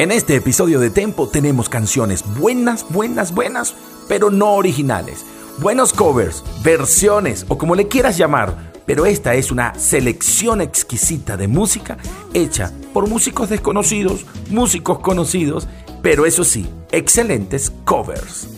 En este episodio de Tempo tenemos canciones buenas, buenas, buenas, pero no originales. Buenos covers, versiones o como le quieras llamar, pero esta es una selección exquisita de música hecha por músicos desconocidos, músicos conocidos, pero eso sí, excelentes covers.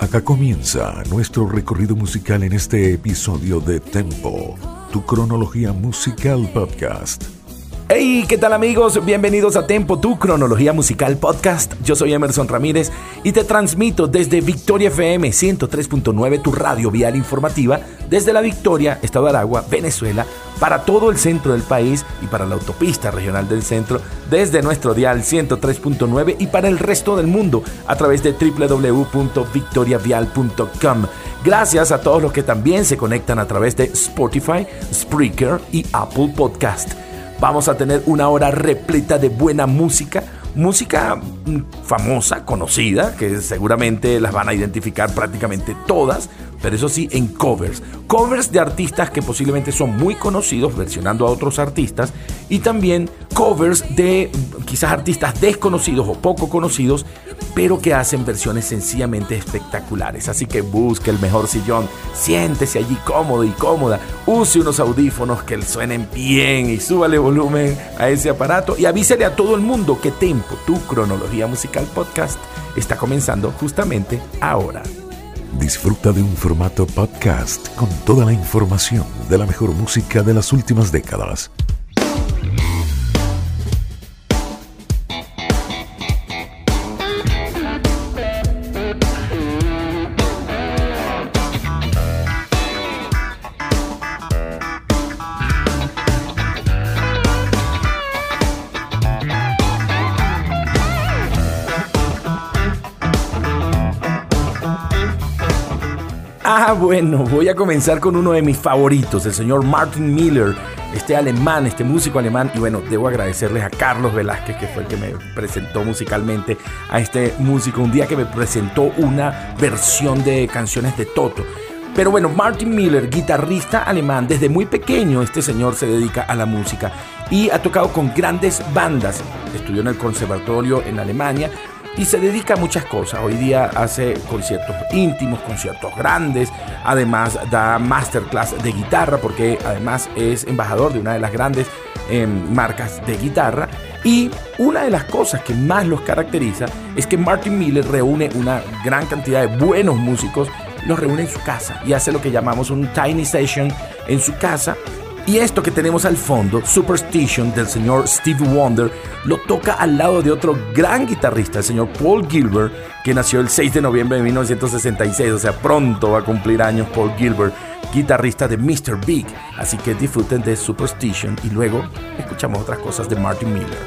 Acá comienza nuestro recorrido musical en este episodio de Tempo, tu cronología musical podcast. Hey, ¿qué tal amigos? Bienvenidos a Tempo, tu cronología musical podcast. Yo soy Emerson Ramírez y te transmito desde Victoria FM 103.9, tu radio vial informativa, desde la Victoria, Estado de Aragua, Venezuela, para todo el centro del país y para la autopista regional del centro, desde nuestro dial 103.9 y para el resto del mundo a través de www.victoriavial.com. Gracias a todos los que también se conectan a través de Spotify, Spreaker y Apple Podcast. Vamos a tener una hora repleta de buena música, música mm, famosa, conocida, que seguramente las van a identificar prácticamente todas, pero eso sí, en covers. Covers de artistas que posiblemente son muy conocidos, versionando a otros artistas, y también covers de quizás artistas desconocidos o poco conocidos, pero que hacen versiones sencillamente espectaculares. Así que busque el mejor sillón, siéntese allí cómodo y cómoda, use unos audífonos que suenen bien y súbale volumen a ese aparato y avísele a todo el mundo que Tempo, tu cronología musical podcast, está comenzando justamente ahora. Disfruta de un formato podcast con toda la información de la mejor música de las últimas décadas bueno, voy a comenzar con uno de mis favoritos, el señor Martin Miller, este alemán, este músico alemán. Y bueno, debo agradecerles a Carlos Velázquez, que fue el que me presentó musicalmente a este músico, un día que me presentó una versión de canciones de Toto. Pero bueno, Martin Miller, guitarrista alemán, desde muy pequeño este señor se dedica a la música y ha tocado con grandes bandas. Estudió en el conservatorio en Alemania, y se dedica a muchas cosas. Hoy día hace conciertos íntimos, conciertos grandes, además da masterclass de guitarra porque además es embajador de una de las grandes em, marcas de guitarra. Y una de las cosas que más los caracteriza es que Martin Miller reúne una gran cantidad de buenos músicos, los reúne en su casa y hace lo que llamamos un tiny session en su casa y esto que tenemos al fondo, Superstition del señor Steve Wonder, lo toca al lado de otro gran guitarrista, el señor Paul Gilbert, que nació el 6 de noviembre de 1966, o sea, pronto va a cumplir años Paul Gilbert, guitarrista de Mr. Big. Así que disfruten de Superstition y luego escuchamos otras cosas de Martin Miller.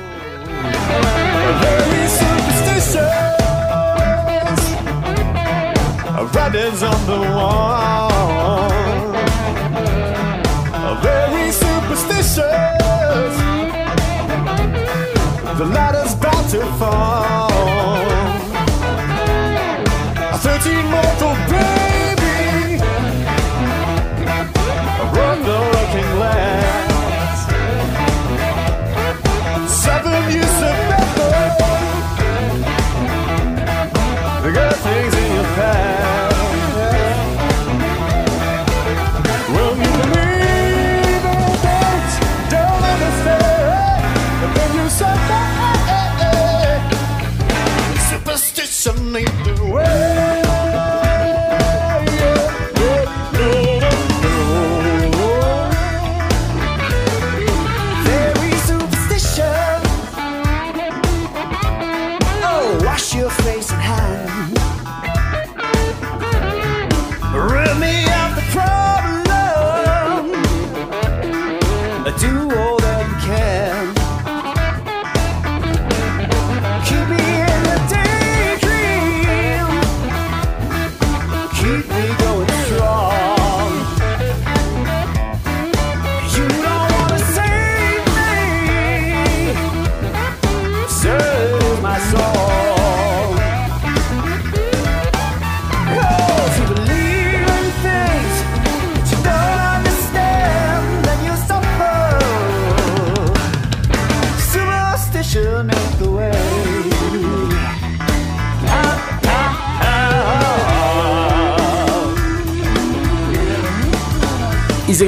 Superstitious. The ladder's about to fall.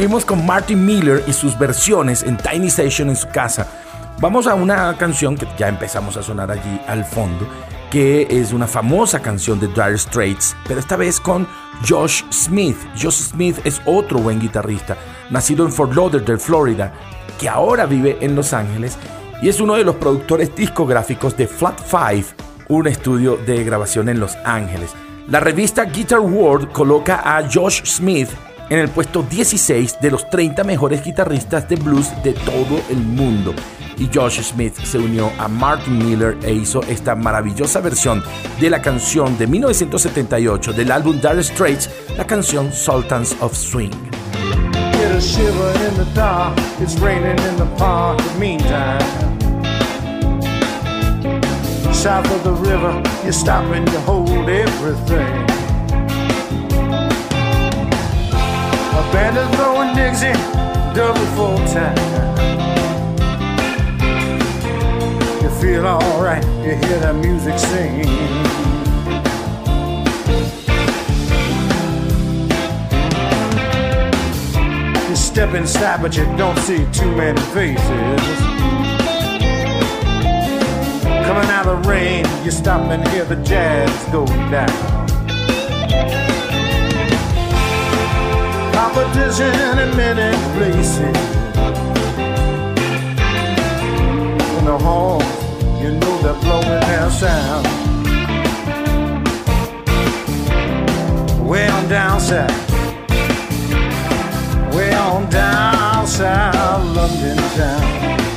Con Martin Miller y sus versiones en Tiny Station en su casa. Vamos a una canción que ya empezamos a sonar allí al fondo, que es una famosa canción de Dire Straits, pero esta vez con Josh Smith. Josh Smith es otro buen guitarrista, nacido en Fort Lauderdale, Florida, que ahora vive en Los Ángeles y es uno de los productores discográficos de Flat Five, un estudio de grabación en Los Ángeles. La revista Guitar World coloca a Josh Smith en el puesto 16 de los 30 mejores guitarristas de blues de todo el mundo. Y Josh Smith se unió a Martin Miller e hizo esta maravillosa versión de la canción de 1978 del álbum Dire Straits, la canción Sultans of Swing. South of the river, hold everything. Band is throwing Dixie, double full time. You feel alright, you hear that music sing. You step inside, but you don't see too many faces. Coming out of the rain, you stop and hear the jazz go down. Competition in many places. And the horns, you know they're blowing their sound. Way on down south way on down south London town.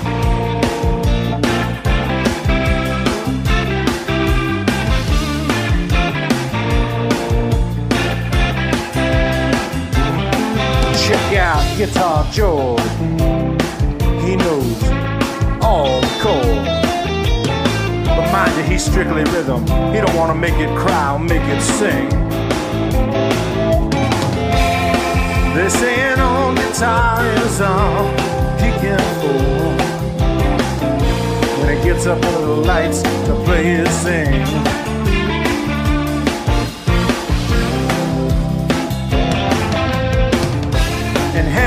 Guitar Joe. He knows all the chords. But mind you, he's strictly rhythm. He don't want to make it cry or make it sing. They saying on guitar is all he can afford. When he gets up under the lights to play his thing.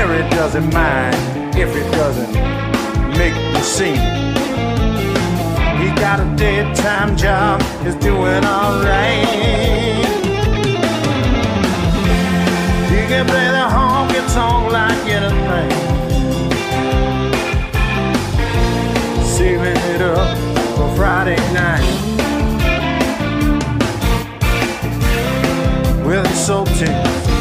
Harry doesn't mind if it doesn't make the scene. He got a daytime job, is doing alright. You can play the honky tonk like anything. Saving it up for Friday night. With the Sultans.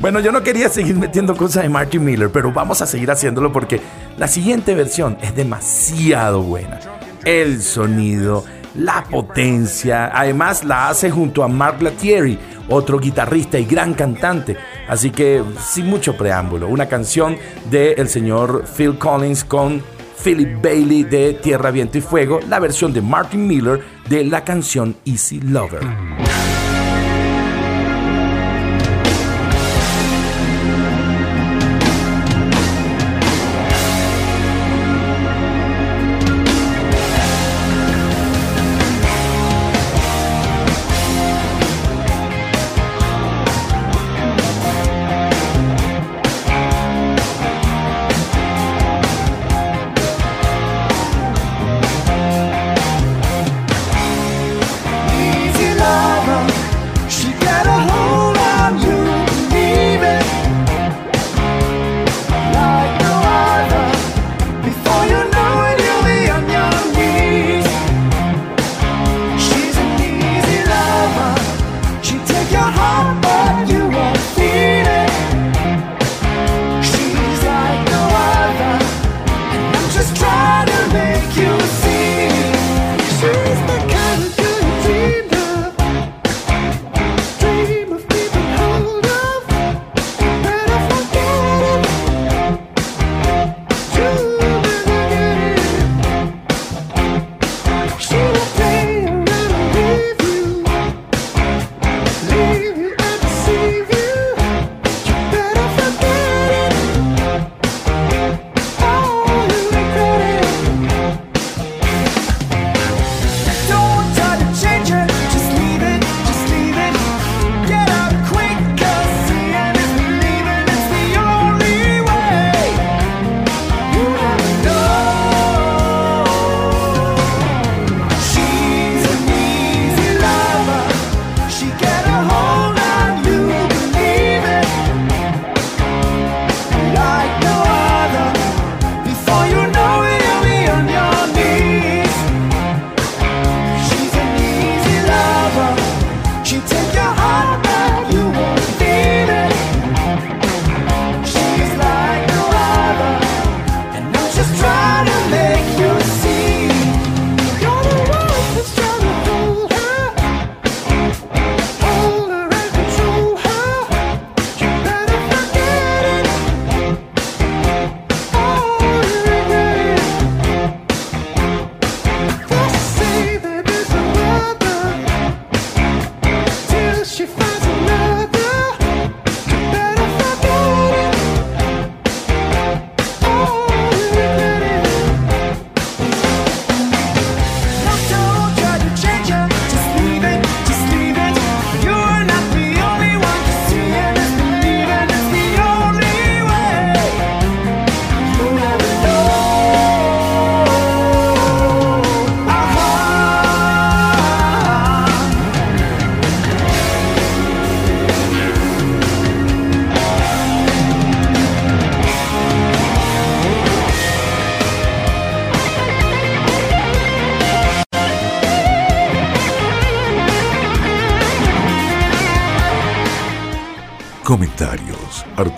Bueno, yo no quería seguir metiendo cosas de Martin Miller, pero vamos a seguir haciéndolo porque la siguiente versión es demasiado buena. El sonido, la potencia, además la hace junto a Mark Latieri, otro guitarrista y gran cantante. Así que, sin mucho preámbulo, una canción del señor Phil Collins con Philip Bailey de Tierra, Viento y Fuego, la versión de Martin Miller de la canción Easy Lover.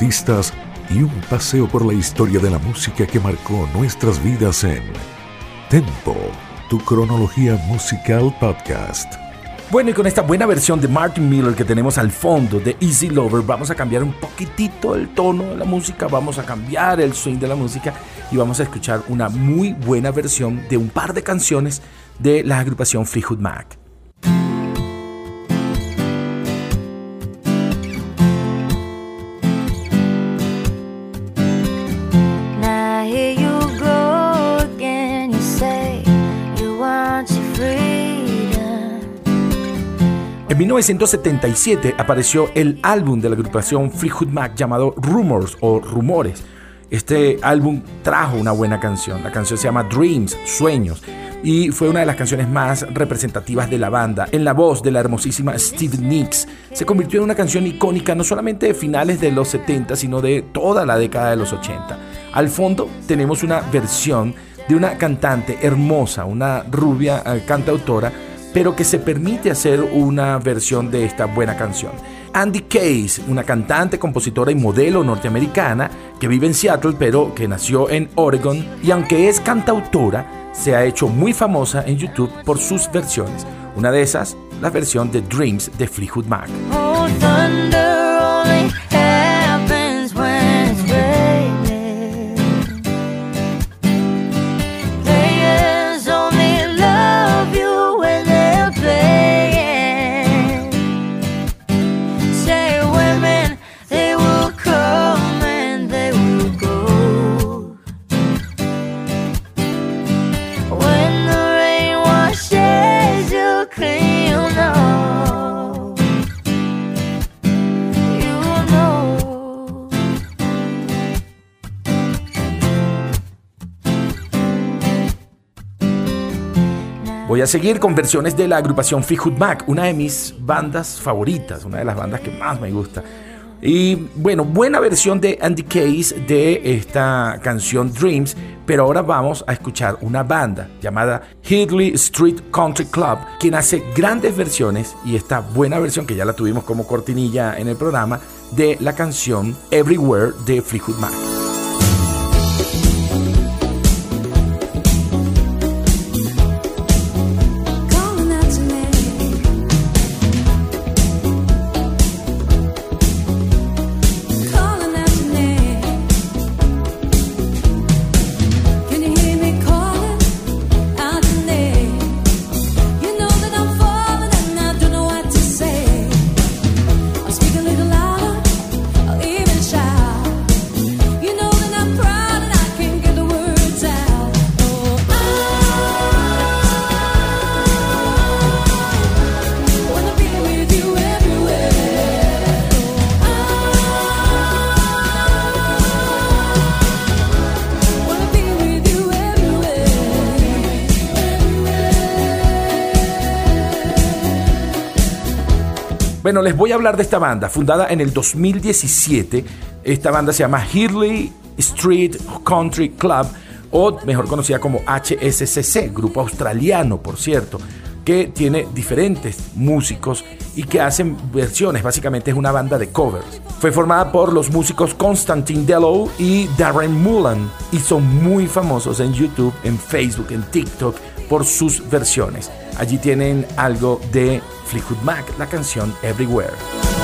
Artistas y un paseo por la historia de la música que marcó nuestras vidas en Tempo, tu cronología musical podcast. Bueno, y con esta buena versión de Martin Miller que tenemos al fondo de Easy Lover, vamos a cambiar un poquitito el tono de la música, vamos a cambiar el swing de la música y vamos a escuchar una muy buena versión de un par de canciones de la agrupación Fleetwood Mac. En 1977 apareció el álbum de la agrupación Fleetwood Mac llamado Rumors o Rumores. Este álbum trajo una buena canción. La canción se llama Dreams, Sueños, y fue una de las canciones más representativas de la banda. En la voz de la hermosísima Steve Nicks, se convirtió en una canción icónica no solamente de finales de los 70, sino de toda la década de los 80. Al fondo tenemos una versión de una cantante hermosa, una rubia eh, cantautora pero que se permite hacer una versión de esta buena canción. Andy Case, una cantante, compositora y modelo norteamericana que vive en Seattle pero que nació en Oregon y aunque es cantautora, se ha hecho muy famosa en YouTube por sus versiones. Una de esas, la versión de Dreams de Fleetwood Mac. Oh, A seguir con versiones de la agrupación Fleetwood Mac, una de mis bandas favoritas, una de las bandas que más me gusta. Y bueno, buena versión de Andy Case de esta canción Dreams, pero ahora vamos a escuchar una banda llamada Hidley Street Country Club, quien hace grandes versiones y esta buena versión que ya la tuvimos como cortinilla en el programa de la canción Everywhere de Fleetwood Mac. Les voy a hablar de esta banda, fundada en el 2017. Esta banda se llama Hidley Street Country Club, o mejor conocida como HSCC, grupo australiano, por cierto, que tiene diferentes músicos y que hacen versiones. Básicamente es una banda de covers. Fue formada por los músicos Constantine Dellow y Darren Mullen y son muy famosos en YouTube, en Facebook, en TikTok por sus versiones. Allí tienen algo de Fleetwood Mac, la canción Everywhere.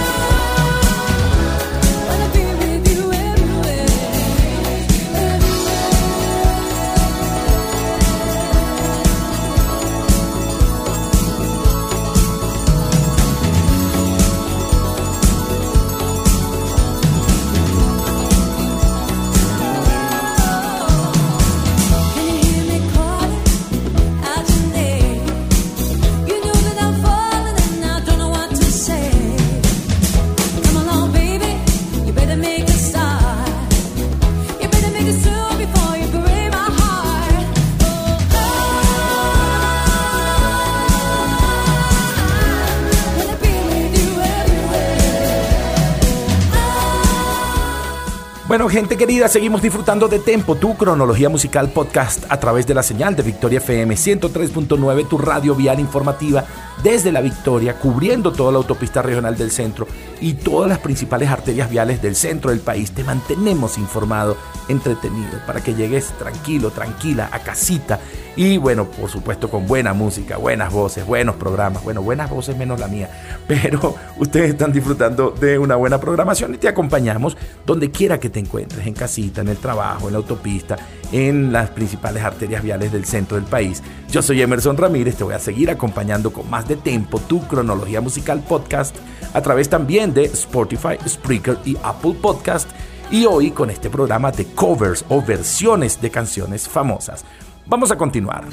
Gente querida, seguimos disfrutando de Tempo, tu cronología musical podcast a través de la señal de Victoria FM 103.9, tu radio vial informativa desde la Victoria, cubriendo toda la autopista regional del centro y todas las principales arterias viales del centro del país. Te mantenemos informado, entretenido, para que llegues tranquilo, tranquila, a casita y bueno, por supuesto con buena música, buenas voces, buenos programas. Bueno, buenas voces menos la mía. Pero ustedes están disfrutando de una buena programación y te acompañamos donde quiera que te encuentres, en casita, en el trabajo, en la autopista, en las principales arterias viales del centro del país. Yo soy Emerson Ramírez, te voy a seguir acompañando con más de tiempo tu cronología musical podcast a través también de Spotify, Spreaker y Apple Podcast. Y hoy con este programa de covers o versiones de canciones famosas. Vamos a continuar.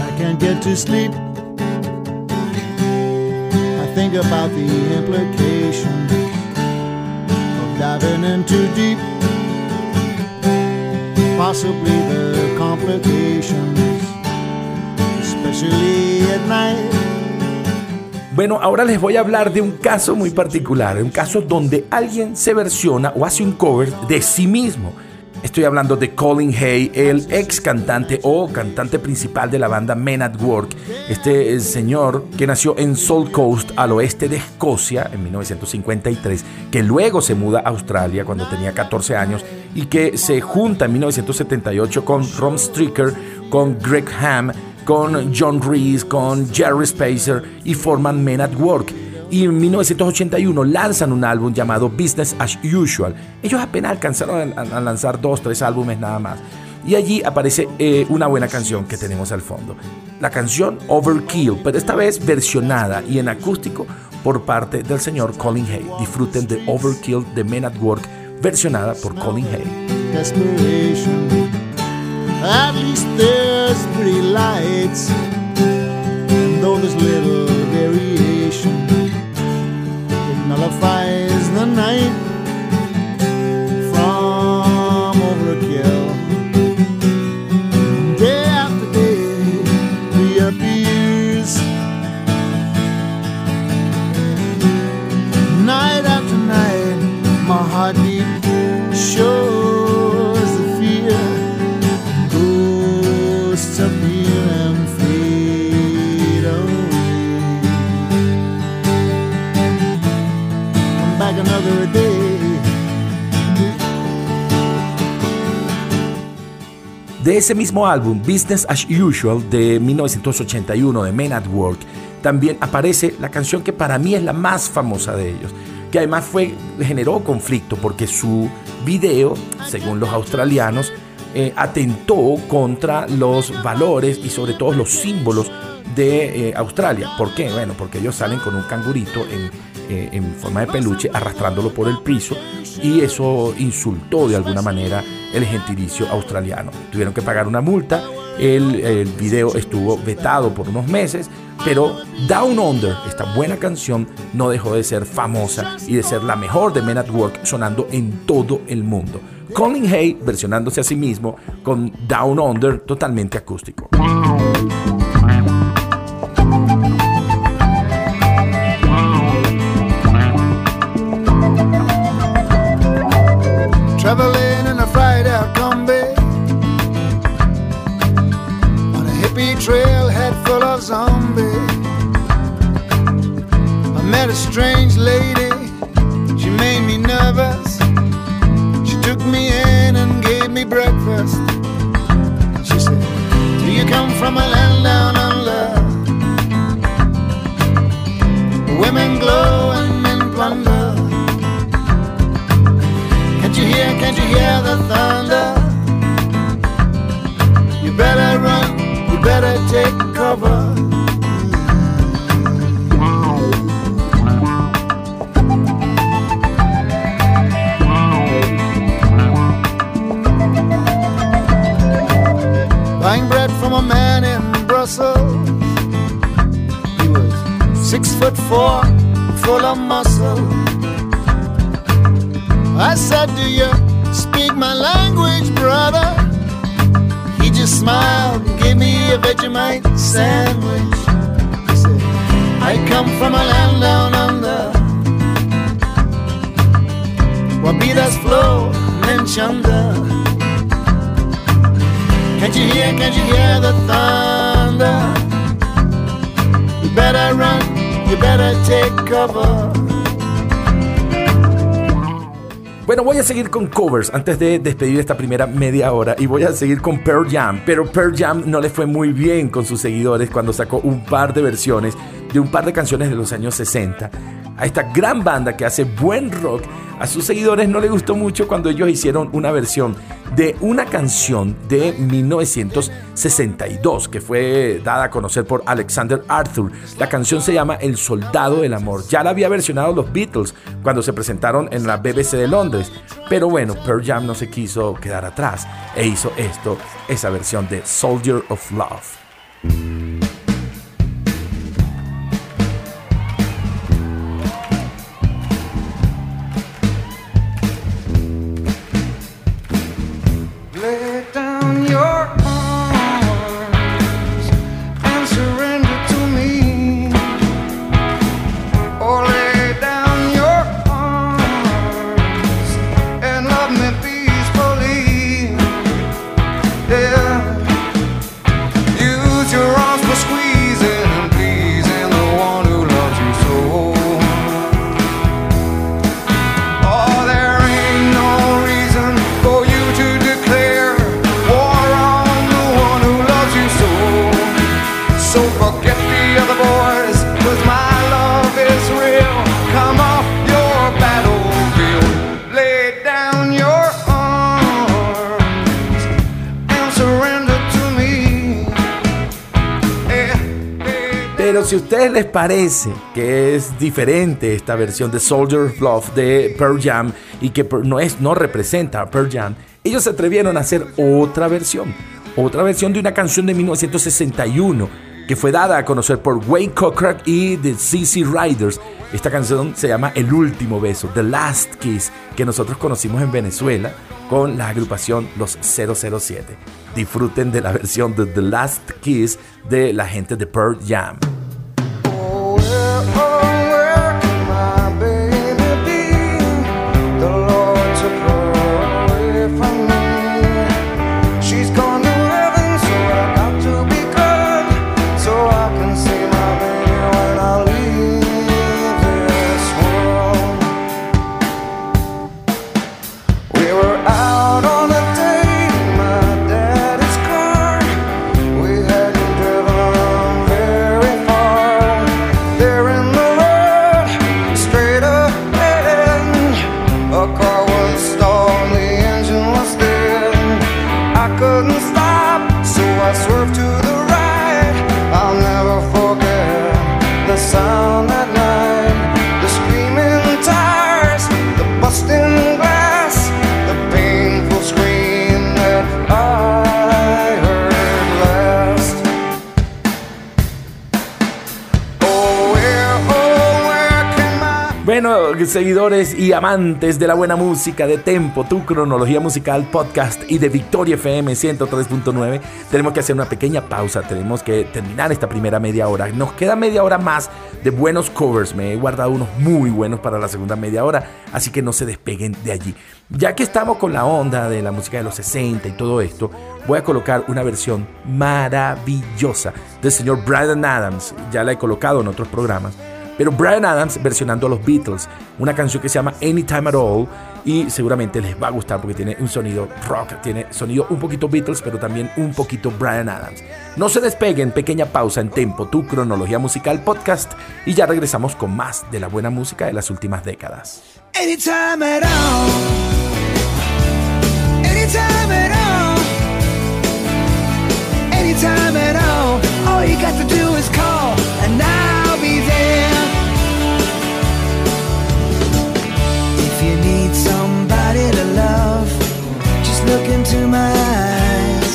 I can't get to sleep. I think about the implications of diving in too deep. Possibly the Bueno, ahora les voy a hablar de un caso muy particular, un caso donde alguien se versiona o hace un cover de sí mismo. Estoy hablando de Colin Hay, el ex cantante o cantante principal de la banda Men at Work. Este señor que nació en Salt Coast, al oeste de Escocia, en 1953, que luego se muda a Australia cuando tenía 14 años y que se junta en 1978 con Ron Stricker, con Greg Ham, con John Reese, con Jerry Spacer y forman Men at Work y en 1981 lanzan un álbum llamado Business as Usual. Ellos apenas alcanzaron a, lanzar dos, tres álbumes nada más. Y allí aparece eh, una buena canción que tenemos al fondo. La canción Overkill, pero esta vez versionada y en acústico por parte del señor Colin Hay. Disfruten de Overkill de Men at Work, versionada por Colin Hay. Nullifies the night De ese mismo álbum, Business as Usual, de 1981, de Men at Work, también aparece la canción que para mí es la más famosa de ellos, que además fue, generó conflicto porque su video, según los australianos, eh, atentó contra los valores y sobre todo los símbolos de eh, Australia. ¿Por qué? Bueno, porque ellos salen con un cangurito en eh, en forma de peluche arrastrándolo por el piso y eso insultó de alguna manera el gentilicio australiano. Tuvieron que pagar una multa, el, el video estuvo vetado por unos meses, pero Down Under, esta buena canción, no dejó de ser famosa y de ser la mejor de Men at Work sonando en todo el mundo. Colin Hay versionándose a sí mismo con Down Under totalmente acústico. Breakfast She said, do you come from a land down under Women glow and men plunder can't you hear, can't you hear the thunder? You better run, you better take cover. Buying bread from a man in Brussels. He was six foot four, full of muscle. I said, Do you speak my language, brother. He just smiled and gave me a Vegemite sandwich. He said, I come from a land down under. Wabidas flow, menchanda. Can't you hear, can't you hear the thunder? You better run, you better take cover. Bueno, voy a seguir con covers antes de despedir esta primera media hora y voy a seguir con Pearl Jam, pero Pearl Jam no le fue muy bien con sus seguidores cuando sacó un par de versiones de un par de canciones de los años 60 a esta gran banda que hace buen rock, a sus seguidores no le gustó mucho cuando ellos hicieron una versión de una canción de 1962 que fue dada a conocer por Alexander Arthur. La canción se llama El Soldado del Amor. Ya la había versionado los Beatles cuando se presentaron en la BBC de Londres. Pero bueno, Pearl Jam no se quiso quedar atrás e hizo esto, esa versión de Soldier of Love. Si a ustedes les parece que es diferente esta versión de Soldier Love de Pearl Jam y que no, es, no representa a Pearl Jam, ellos se atrevieron a hacer otra versión. Otra versión de una canción de 1961 que fue dada a conocer por Wayne Cochran y The CC Riders. Esta canción se llama El último beso, The Last Kiss, que nosotros conocimos en Venezuela con la agrupación Los 007. Disfruten de la versión de The Last Kiss de la gente de Pearl Jam. Oh. Seguidores y amantes de la buena música, de Tempo, tu cronología musical, podcast y de Victoria FM 103.9, tenemos que hacer una pequeña pausa, tenemos que terminar esta primera media hora. Nos queda media hora más de buenos covers, me he guardado unos muy buenos para la segunda media hora, así que no se despeguen de allí. Ya que estamos con la onda de la música de los 60 y todo esto, voy a colocar una versión maravillosa del señor Brian Adams, ya la he colocado en otros programas pero Brian Adams versionando a los Beatles, una canción que se llama Anytime at All y seguramente les va a gustar porque tiene un sonido rock, tiene sonido un poquito Beatles, pero también un poquito Brian Adams. No se despeguen, pequeña pausa en Tempo, tu cronología musical podcast y ya regresamos con más de la buena música de las últimas décadas. Anytime at all. Anytime at all. Anytime at all. All you got to do is call to my eyes.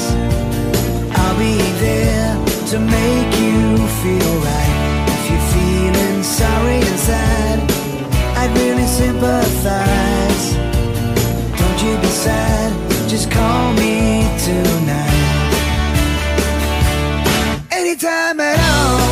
I'll be there to make you feel right. If you're feeling sorry I'd really sympathize. Don't you be sad, just call me tonight. Anytime at all.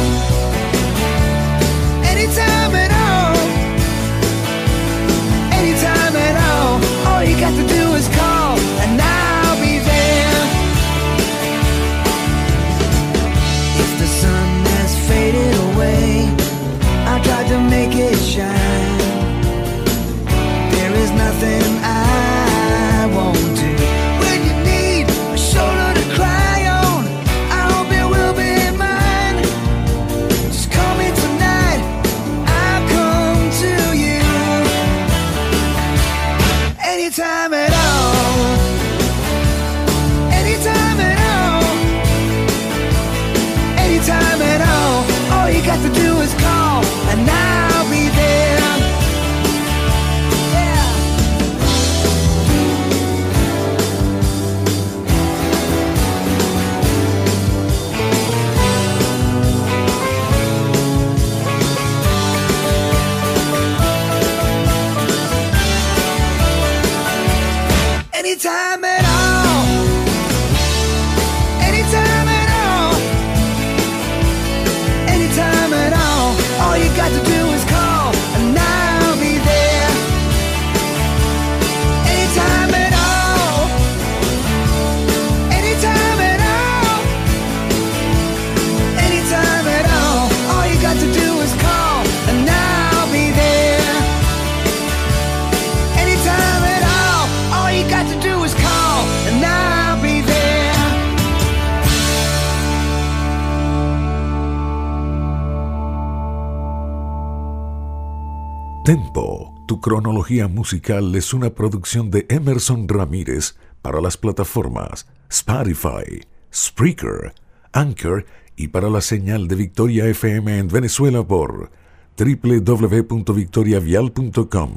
Musical es una producción de Emerson Ramírez para las plataformas Spotify, Spreaker, Anchor y para la señal de Victoria FM en Venezuela por www.victoriavial.com.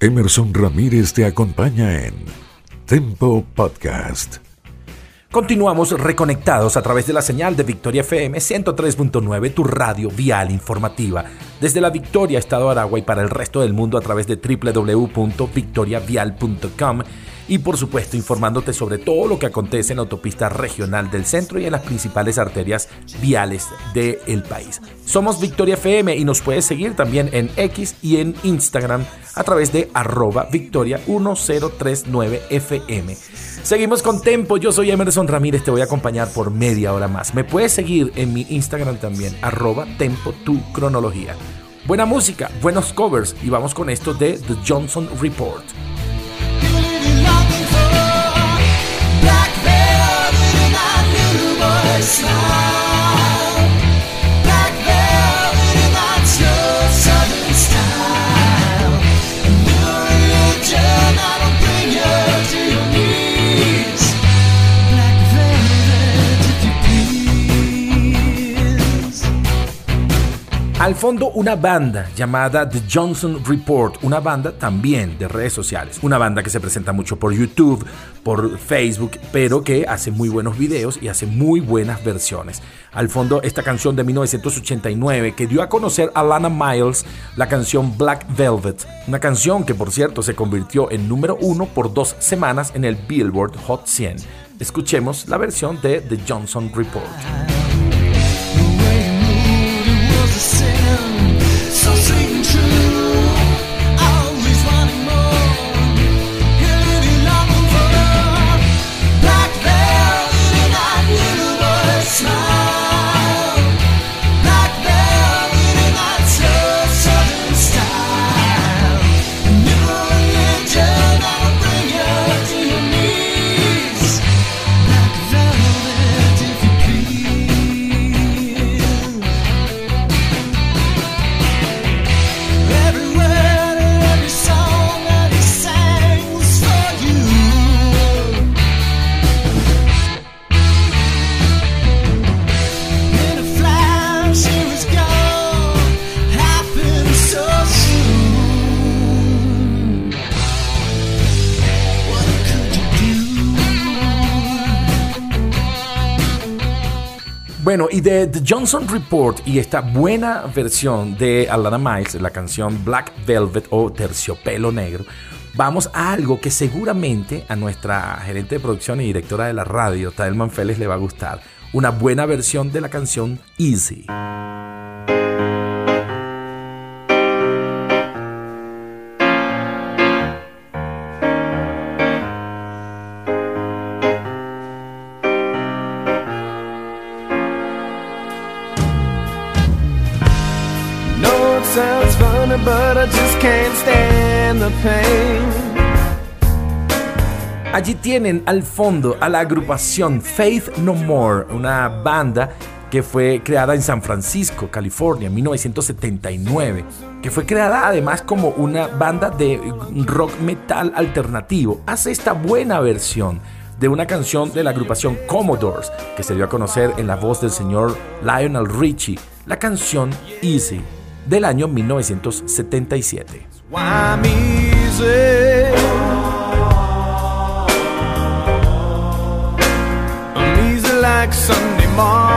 Emerson Ramírez te acompaña en Tempo Podcast. Continuamos reconectados a través de la señal de Victoria FM 103.9, tu radio vial informativa, desde la Victoria, Estado de Aragua y para el resto del mundo a través de www.victoriavial.com y por supuesto informándote sobre todo lo que acontece en la autopista regional del centro y en las principales arterias viales del país. Somos Victoria FM y nos puedes seguir también en X y en Instagram a través de arroba victoria 1039 FM. Seguimos con Tempo, yo soy Emerson Ramírez, te voy a acompañar por media hora más. Me puedes seguir en mi Instagram también, arroba Tempo Tu Cronología. Buena música, buenos covers y vamos con esto de The Johnson Report. smile. Al fondo una banda llamada The Johnson Report, una banda también de redes sociales, una banda que se presenta mucho por YouTube, por Facebook, pero que hace muy buenos videos y hace muy buenas versiones. Al fondo esta canción de 1989 que dio a conocer a Lana Miles la canción Black Velvet, una canción que por cierto se convirtió en número uno por dos semanas en el Billboard Hot 100. Escuchemos la versión de The Johnson Report. So The Johnson Report y esta buena versión de Alana Miles, la canción Black Velvet o Terciopelo Negro, vamos a algo que seguramente a nuestra gerente de producción y directora de la radio, Taelman Félix, le va a gustar. Una buena versión de la canción Easy. Allí tienen al fondo a la agrupación Faith No More, una banda que fue creada en San Francisco, California, en 1979, que fue creada además como una banda de rock metal alternativo. Hace esta buena versión de una canción de la agrupación Commodores, que se dio a conocer en la voz del señor Lionel Richie, la canción Easy, del año 1977. Why I'm easy. I'm easy like Sunday morning.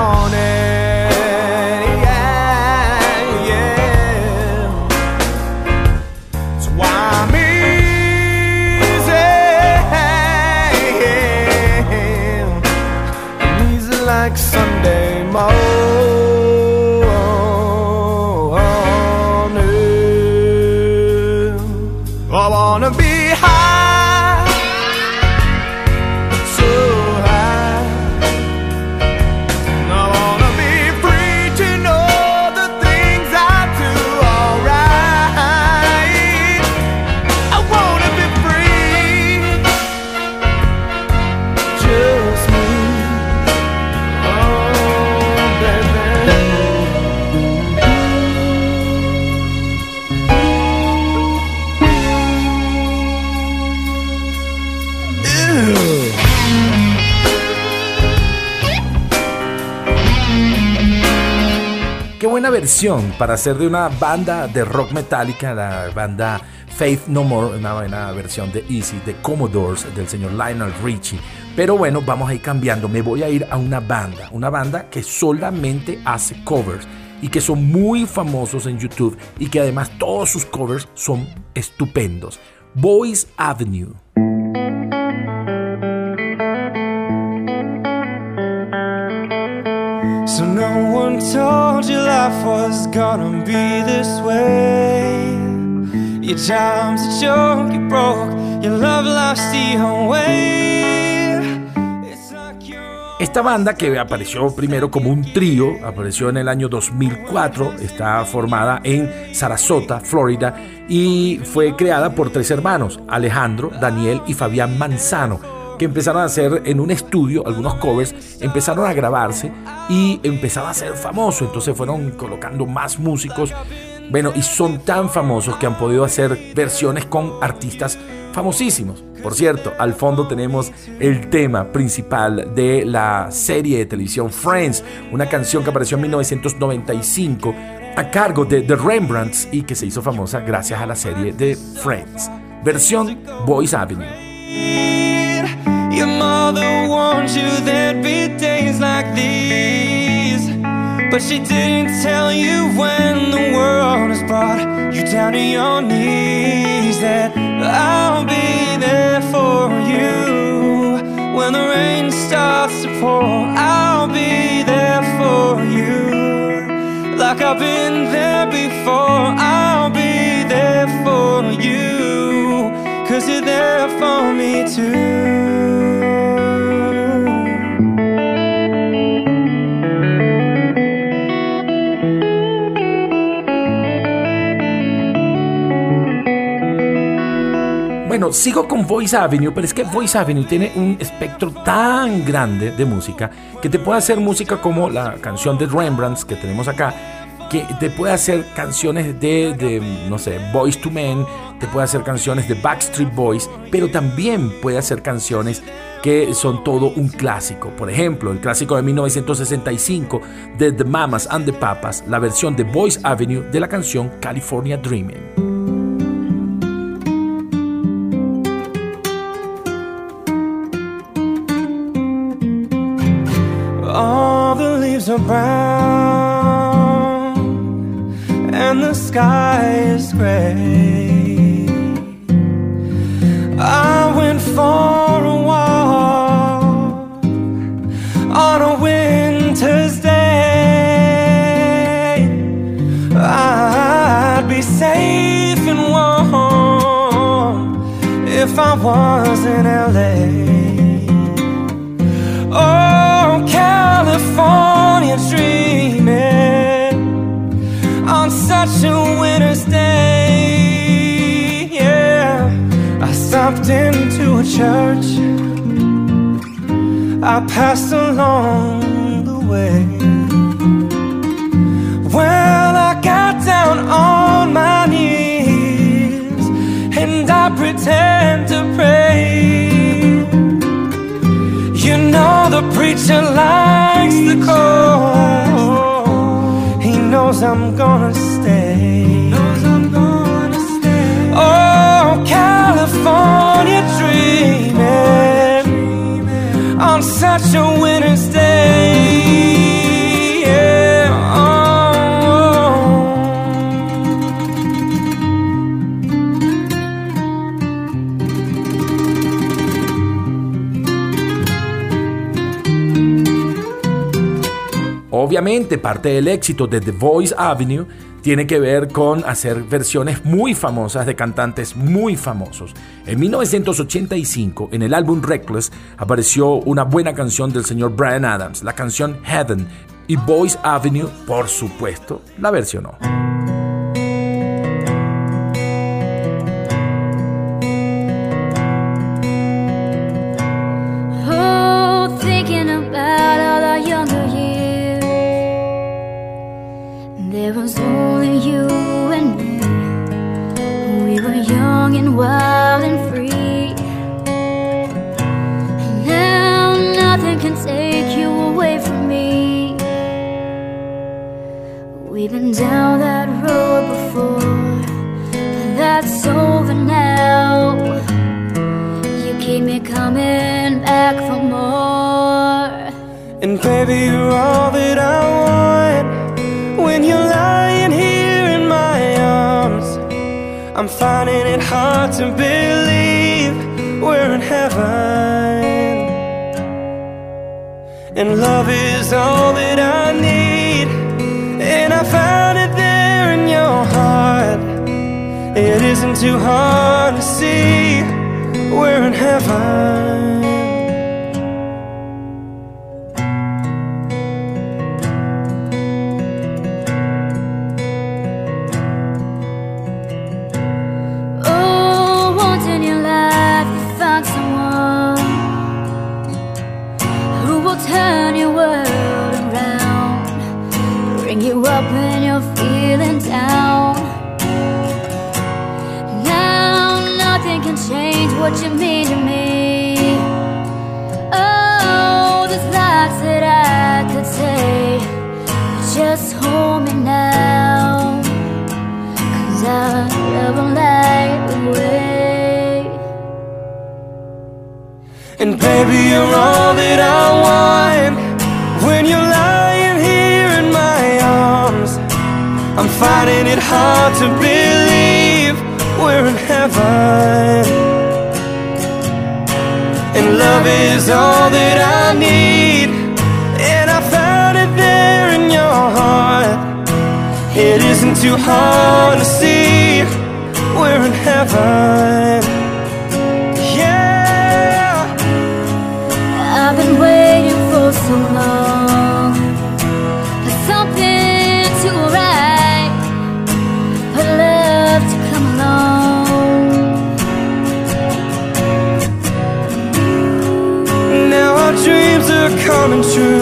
Para hacer de una banda de rock metálica, la banda Faith No More, una buena versión de Easy, de Commodores, del señor Lionel Richie. Pero bueno, vamos a ir cambiando. Me voy a ir a una banda, una banda que solamente hace covers y que son muy famosos en YouTube y que además todos sus covers son estupendos. Boys Avenue. So no one Esta banda que apareció primero como un trío, apareció en el año 2004, está formada en Sarasota, Florida, y fue creada por tres hermanos, Alejandro, Daniel y Fabián Manzano, que empezaron a hacer en un estudio algunos covers, empezaron a grabarse y empezaron a ser famosos, entonces fueron colocando más músicos, bueno, y son tan famosos que han podido hacer versiones con artistas famosísimos. Por cierto, al fondo tenemos el tema principal de la serie de televisión Friends, una canción que apareció en 1995 a cargo de The Rembrandts y que se hizo famosa gracias a la serie de Friends. Versión Boys Avenue. Your mother warned you there'd be days like these. But she didn't tell you when the world has brought you down to your knees that I'll be there for you. When the rain starts to pour, I'll be there for you. Like I've been there before, I'll be there for you. Cause you're there for me too. Bueno, sigo con Voice Avenue, pero es que Voice Avenue tiene un espectro tan grande de música que te puede hacer música como la canción de Rembrandts que tenemos acá, que te puede hacer canciones de, no sé, Boys to Men, te puede hacer canciones de Backstreet Boys, pero también puede hacer canciones que son todo un clásico. Por ejemplo, el clásico de 1965 de The Mamas and the Papas, la versión de Voice Avenue de la canción California Dreaming. brown and the sky is gray. I went for I passed along the way. Well, I got down on my knees and I pretend to pray. You know the preacher likes the cold. He knows I'm gonna such a winter's day. Parte del éxito de The Voice Avenue tiene que ver con hacer versiones muy famosas de cantantes muy famosos. En 1985, en el álbum Reckless, apareció una buena canción del señor Brian Adams, la canción Heaven, y Voice Avenue, por supuesto, la versionó. Baby, you're all that I want. When you're lying here in my arms, I'm finding it hard to believe we're in heaven. And love is all that I need. And I found it there in your heart. It isn't too hard to see we're in heaven. Coming true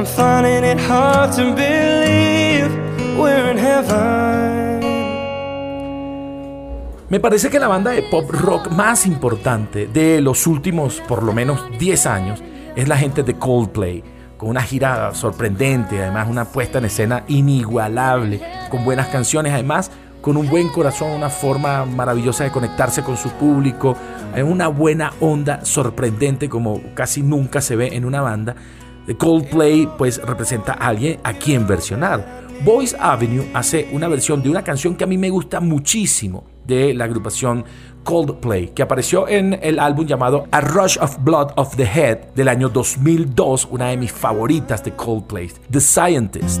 I'm finding it hard to believe we're in heaven. Me parece que la banda de pop rock más importante de los últimos por lo menos 10 años es la gente de Coldplay, con una gira sorprendente, además una puesta en escena inigualable, con buenas canciones, además con un buen corazón, una forma maravillosa de conectarse con su público, en una buena onda sorprendente como casi nunca se ve en una banda. The Coldplay pues representa a alguien a quien versionar. Boys Avenue hace una versión de una canción que a mí me gusta muchísimo de la agrupación Coldplay, que apareció en el álbum llamado A Rush of Blood of the Head del año 2002, una de mis favoritas de Coldplay, The Scientist.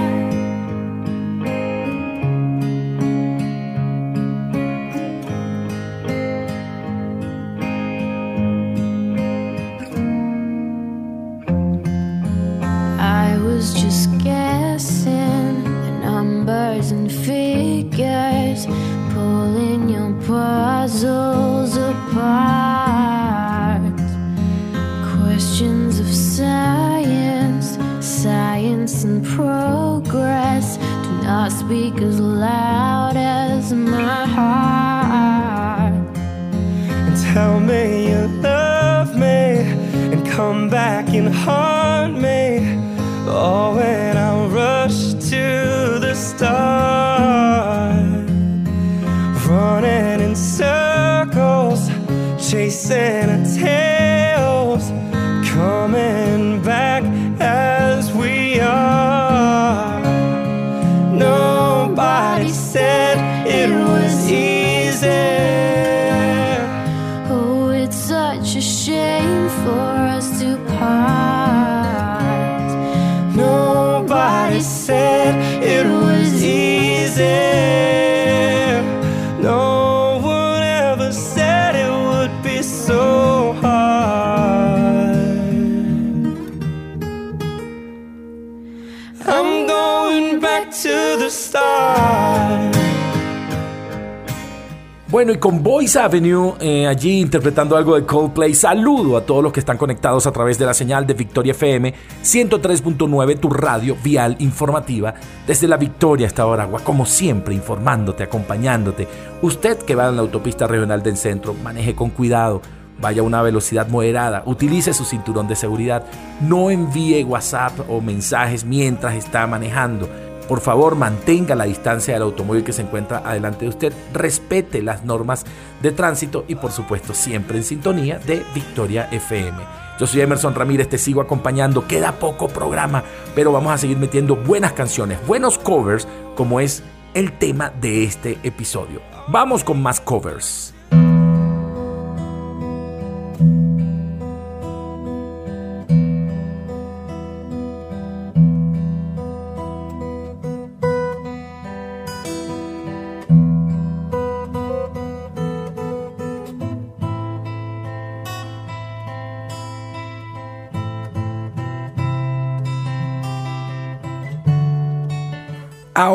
Bueno, y con Boys Avenue, eh, allí interpretando algo de Coldplay, saludo a todos los que están conectados a través de la señal de Victoria FM 103.9, tu radio vial informativa, desde la Victoria hasta Aragua, como siempre, informándote, acompañándote. Usted que va en la autopista regional del centro, maneje con cuidado, vaya a una velocidad moderada, utilice su cinturón de seguridad, no envíe WhatsApp o mensajes mientras está manejando. Por favor, mantenga la distancia del automóvil que se encuentra adelante de usted, respete las normas de tránsito y por supuesto siempre en sintonía de Victoria FM. Yo soy Emerson Ramírez, te sigo acompañando, queda poco programa, pero vamos a seguir metiendo buenas canciones, buenos covers, como es el tema de este episodio. Vamos con más covers.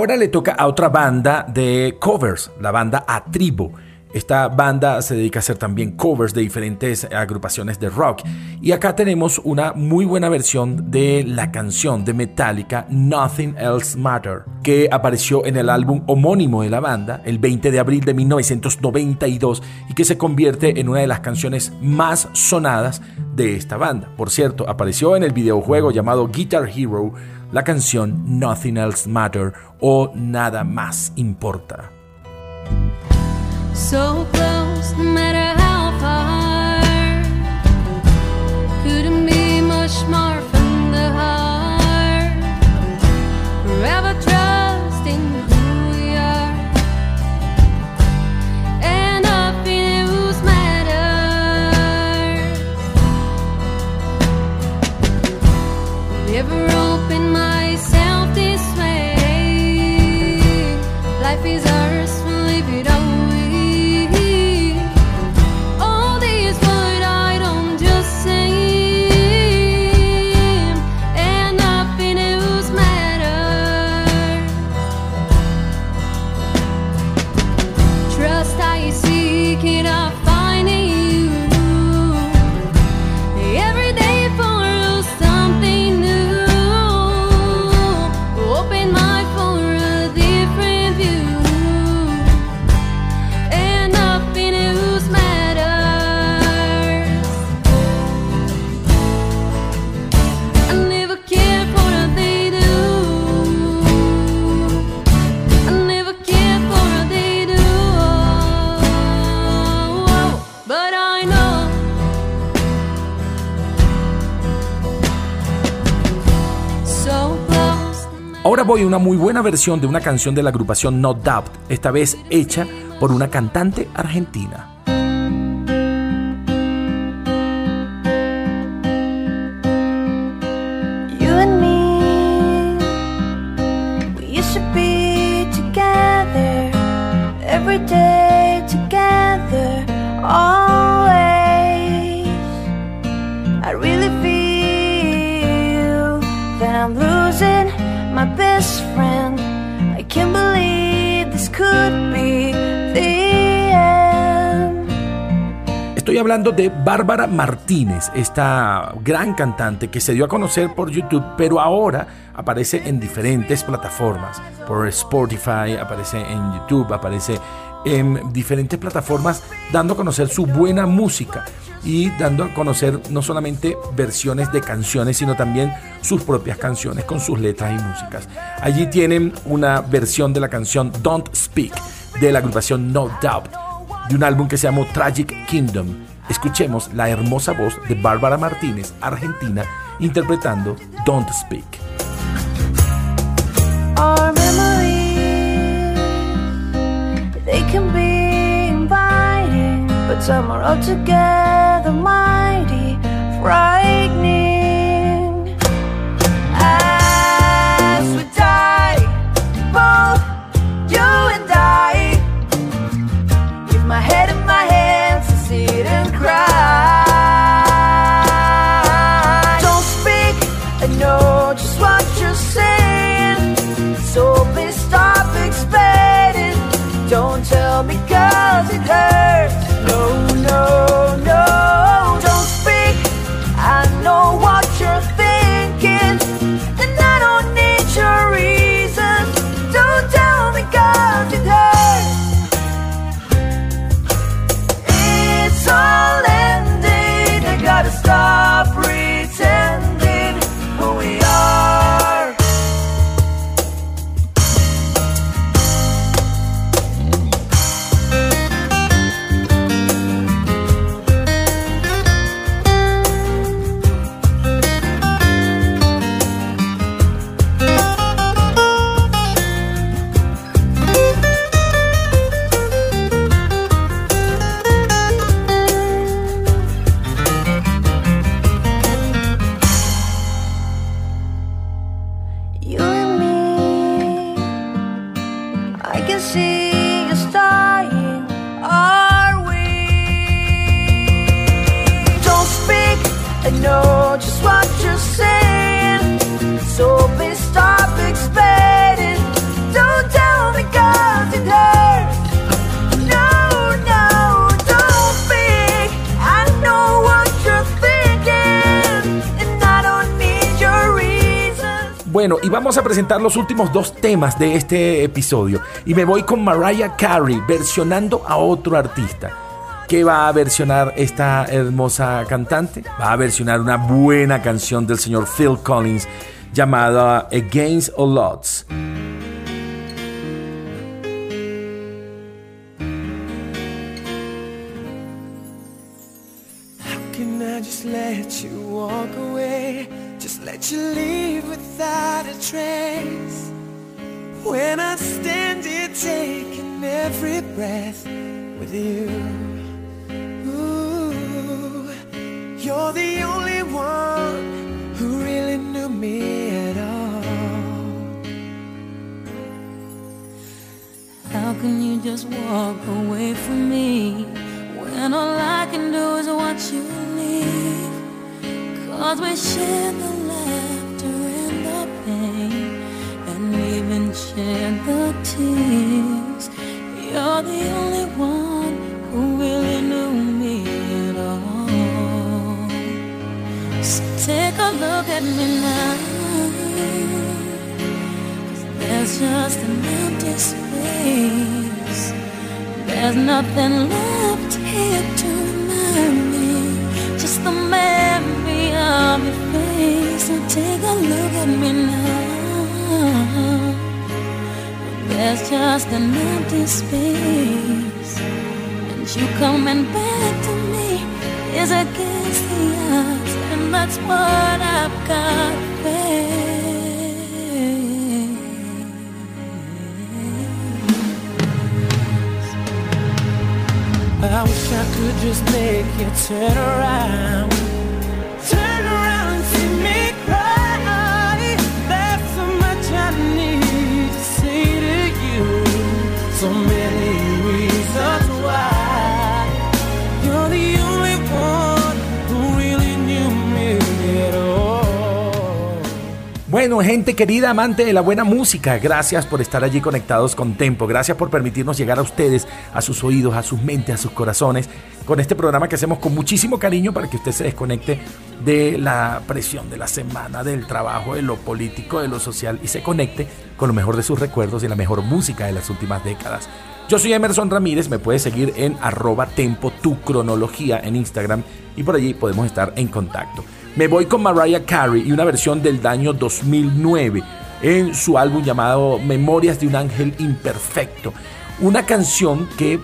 Ahora le toca a otra banda de covers, la banda Atribo. Esta banda se dedica a hacer también covers de diferentes agrupaciones de rock. Y acá tenemos una muy buena versión de la canción de Metallica Nothing Else Matter, que apareció en el álbum homónimo de la banda el 20 de abril de 1992 y que se convierte en una de las canciones más sonadas de esta banda. Por cierto, apareció en el videojuego llamado Guitar Hero la canción Nothing Else Matter o Nada más importa. Muy buena versión de una canción de la agrupación No Doubt, esta vez hecha por una cantante argentina. Estoy hablando de Bárbara Martínez, esta gran cantante que se dio a conocer por YouTube, pero ahora aparece en diferentes plataformas, por Spotify, aparece en YouTube, aparece en diferentes plataformas dando a conocer su buena música y dando a conocer no solamente versiones de canciones, sino también sus propias canciones con sus letras y músicas. Allí tienen una versión de la canción Don't Speak de la agrupación No Doubt de un álbum que se llamó Tragic Kingdom. Escuchemos la hermosa voz de Bárbara Martínez, argentina, interpretando Don't Speak. Presentar los últimos dos temas de este episodio. Y me voy con Mariah Carey versionando a otro artista. ¿Qué va a versionar esta hermosa cantante? Va a versionar una buena canción del señor Phil Collins llamada Against All Odds. Without a trace. When I stand here taking every breath with you. Ooh, you're the only one who really knew me at all. How can you just walk away from me when all I can do is watch you leave? Cause we share the even share the tears. You're the only one who really knew me at all. So take a look at me now. There's just an empty space. There's nothing left here to remind me. Just the memory of your face. So take a look at me now. There's just an empty space. And you coming back to me is against the odds. And that's what I've got face. I wish I could just make you turn around. Bueno, gente querida, amante de la buena música, gracias por estar allí conectados con Tempo, gracias por permitirnos llegar a ustedes, a sus oídos, a sus mentes, a sus corazones, con este programa que hacemos con muchísimo cariño para que usted se desconecte de la presión de la semana, del trabajo, de lo político, de lo social y se conecte con lo mejor de sus recuerdos y la mejor música de las últimas décadas. Yo soy Emerson Ramírez, me puedes seguir en arroba tempo tu cronología en Instagram y por allí podemos estar en contacto. Me voy con Mariah Carey y una versión del año 2009 en su álbum llamado Memorias de un Ángel Imperfecto. Una canción que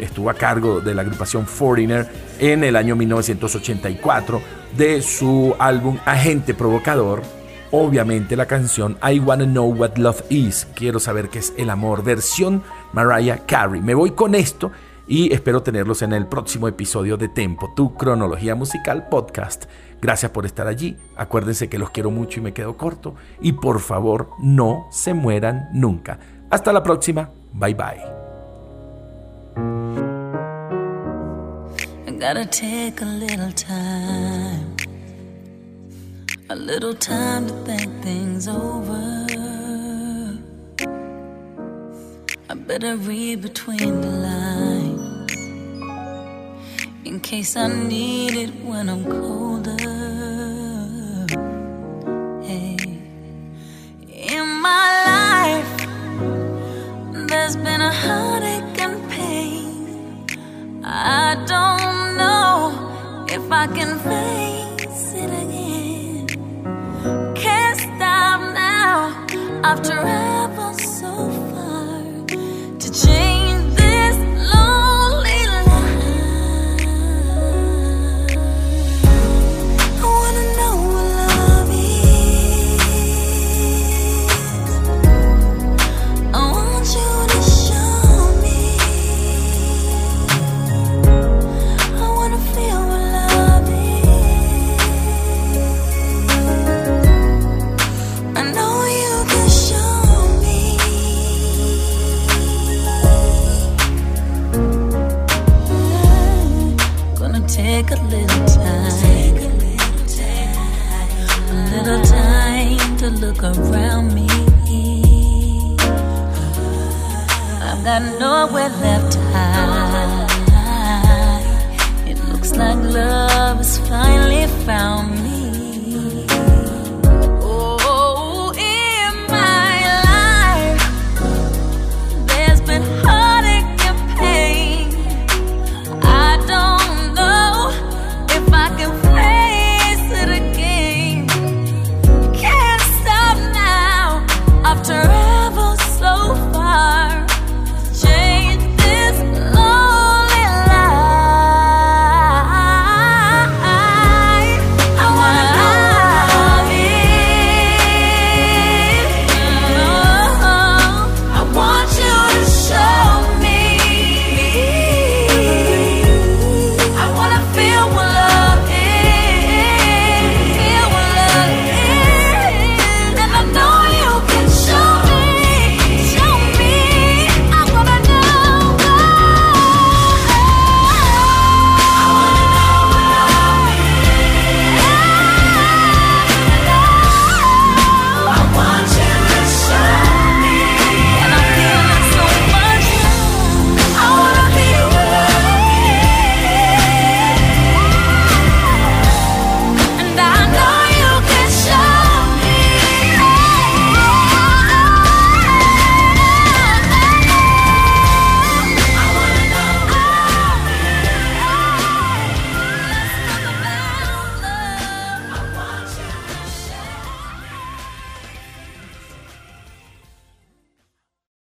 estuvo a cargo de la agrupación Foreigner en el año 1984 de su álbum Agente Provocador. Obviamente la canción I Wanna Know What Love Is, quiero saber qué es el amor, versión Mariah Carey. Me voy con esto y espero tenerlos en el próximo episodio de Tempo, tu cronología musical podcast. Gracias por estar allí. Acuérdense que los quiero mucho y me quedo corto. Y por favor, no se mueran nunca. Hasta la próxima. Bye bye. Gotta take a little time, a little time to think things over. I better read between the lines in case I need it when I'm colder. Hey. In my life, there's been a heartache and pain. I don't know if I can face it again. Can't stop now. I've traveled little time to look around me. I've got nowhere left to hide. It looks like love has finally found me.